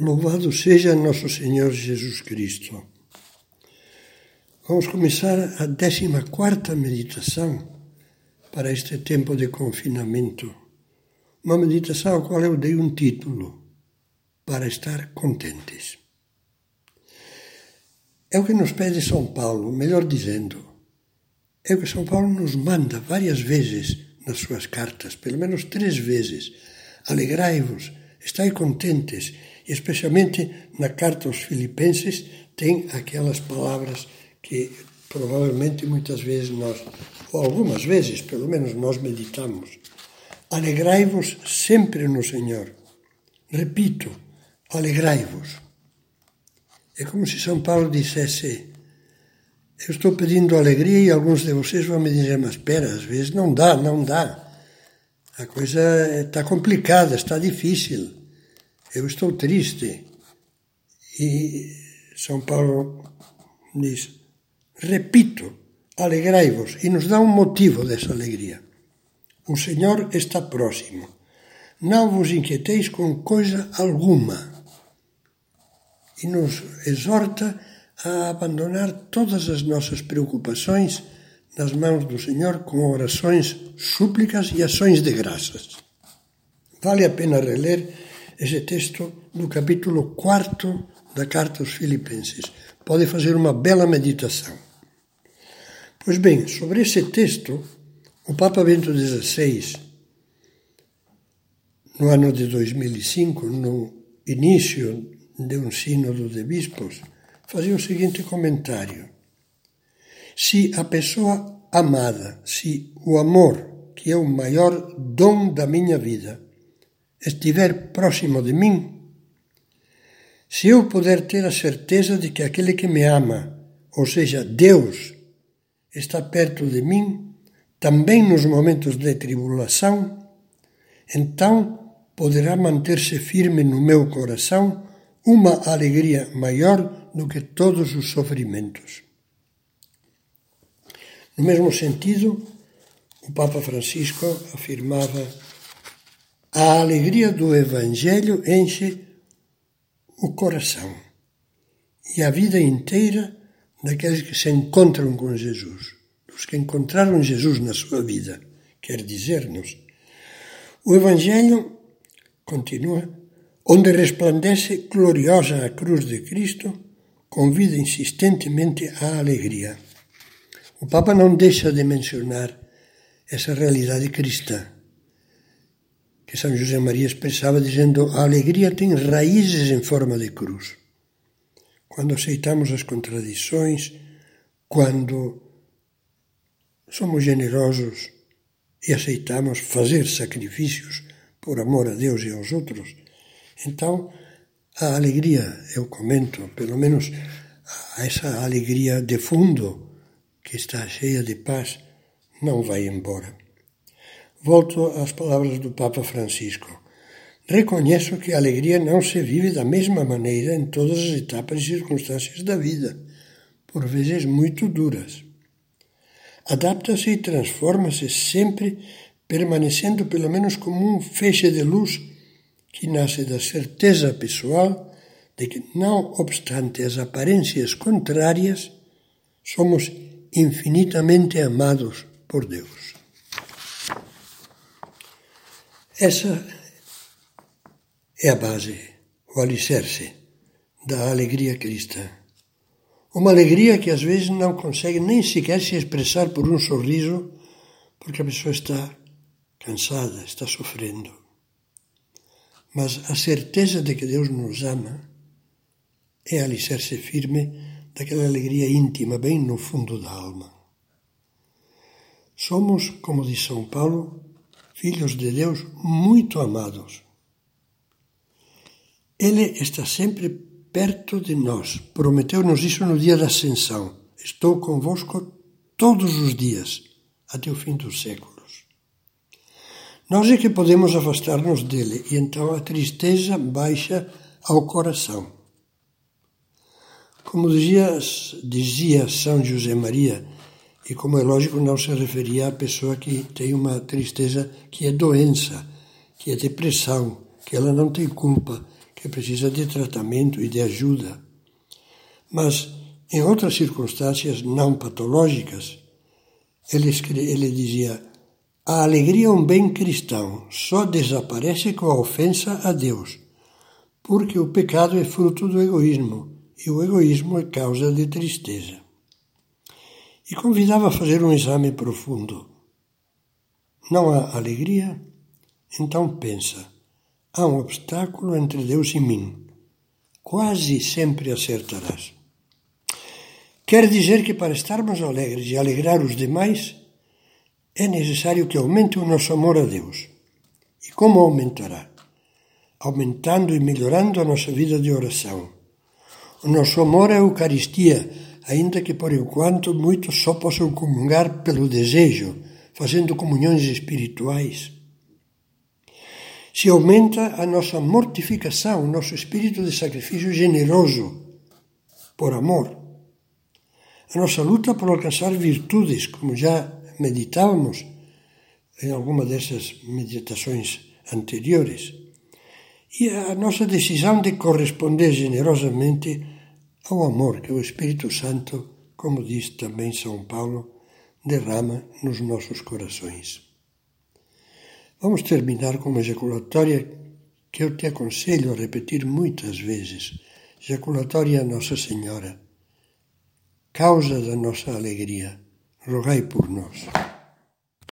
Louvado seja nosso Senhor Jesus Cristo. Vamos começar a 14 meditação para este tempo de confinamento. Uma meditação a qual eu dei um título: Para estar contentes. É o que nos pede São Paulo, melhor dizendo, é o que São Paulo nos manda várias vezes nas suas cartas, pelo menos três vezes. Alegrai-vos, estai contentes especialmente na carta aos Filipenses, tem aquelas palavras que provavelmente muitas vezes nós, ou algumas vezes pelo menos nós meditamos. Alegrai-vos sempre no Senhor. Repito, alegrai-vos. É como se São Paulo dissesse: Eu estou pedindo alegria e alguns de vocês vão me dizer, mas espera, às vezes não dá, não dá. A coisa está complicada, está difícil eu estou triste. E São Paulo diz: repito, alegrai-vos, e nos dá um motivo dessa alegria. O Senhor está próximo. Não vos inquieteis com coisa alguma. E nos exorta a abandonar todas as nossas preocupações nas mãos do Senhor com orações, súplicas e ações de graças. Vale a pena reler esse texto no capítulo 4 da Carta aos Filipenses. Pode fazer uma bela meditação. Pois bem, sobre esse texto, o Papa Bento XVI, no ano de 2005, no início de um sínodo de bispos, fazia o seguinte comentário: Se a pessoa amada, se o amor, que é o maior dom da minha vida, estiver próximo de mim, se eu puder ter a certeza de que aquele que me ama, ou seja, Deus, está perto de mim, também nos momentos de tribulação, então poderá manter-se firme no meu coração uma alegria maior do que todos os sofrimentos. No mesmo sentido, o Papa Francisco afirmava a alegria do Evangelho enche o coração e a vida inteira daqueles que se encontram com Jesus, dos que encontraram Jesus na sua vida. Quer dizer-nos, o Evangelho continua, onde resplandece gloriosa a cruz de Cristo, convida insistentemente à alegria. O Papa não deixa de mencionar essa realidade cristã que São José Maria expressava dizendo: a alegria tem raízes em forma de cruz. Quando aceitamos as contradições, quando somos generosos e aceitamos fazer sacrifícios por amor a Deus e aos outros, então a alegria, eu comento, pelo menos essa alegria de fundo que está cheia de paz, não vai embora. Volto às palavras do Papa Francisco. Reconheço que a alegria não se vive da mesma maneira em todas as etapas e circunstâncias da vida, por vezes muito duras. Adapta-se e transforma-se sempre, permanecendo pelo menos como um feixe de luz que nasce da certeza pessoal de que, não obstante as aparências contrárias, somos infinitamente amados por Deus. Essa é a base, o alicerce da alegria cristã. Uma alegria que às vezes não consegue nem sequer se expressar por um sorriso, porque a pessoa está cansada, está sofrendo. Mas a certeza de que Deus nos ama é alicerce firme daquela alegria íntima, bem no fundo da alma. Somos, como diz São Paulo, filhos de Deus muito amados. Ele está sempre perto de nós. Prometeu-nos isso no dia da ascensão. Estou convosco todos os dias, até o fim dos séculos. Nós é que podemos afastar-nos dele, e então a tristeza baixa ao coração. Como dizia, dizia São José Maria, e como é lógico, não se referia à pessoa que tem uma tristeza que é doença, que é depressão, que ela não tem culpa, que precisa de tratamento e de ajuda. Mas, em outras circunstâncias não patológicas, ele, ele dizia: a alegria é um bem cristão só desaparece com a ofensa a Deus, porque o pecado é fruto do egoísmo e o egoísmo é causa de tristeza. E convidava a fazer um exame profundo. Não há alegria? Então pensa: há um obstáculo entre Deus e mim. Quase sempre acertarás. Quer dizer que para estarmos alegres e alegrar os demais, é necessário que aumente o nosso amor a Deus. E como aumentará? Aumentando e melhorando a nossa vida de oração o nosso amor à Eucaristia, ainda que por enquanto muitos só possam comungar pelo desejo, fazendo comunhões espirituais. Se aumenta a nossa mortificação, o nosso espírito de sacrifício generoso, por amor. A nossa luta por alcançar virtudes, como já meditávamos em alguma dessas meditações anteriores e a nossa decisão de corresponder generosamente ao amor que o Espírito Santo, como diz também São Paulo, derrama nos nossos corações. Vamos terminar com uma ejaculatória que eu te aconselho a repetir muitas vezes. Ejaculatória a Nossa Senhora, causa da nossa alegria, rogai por nós.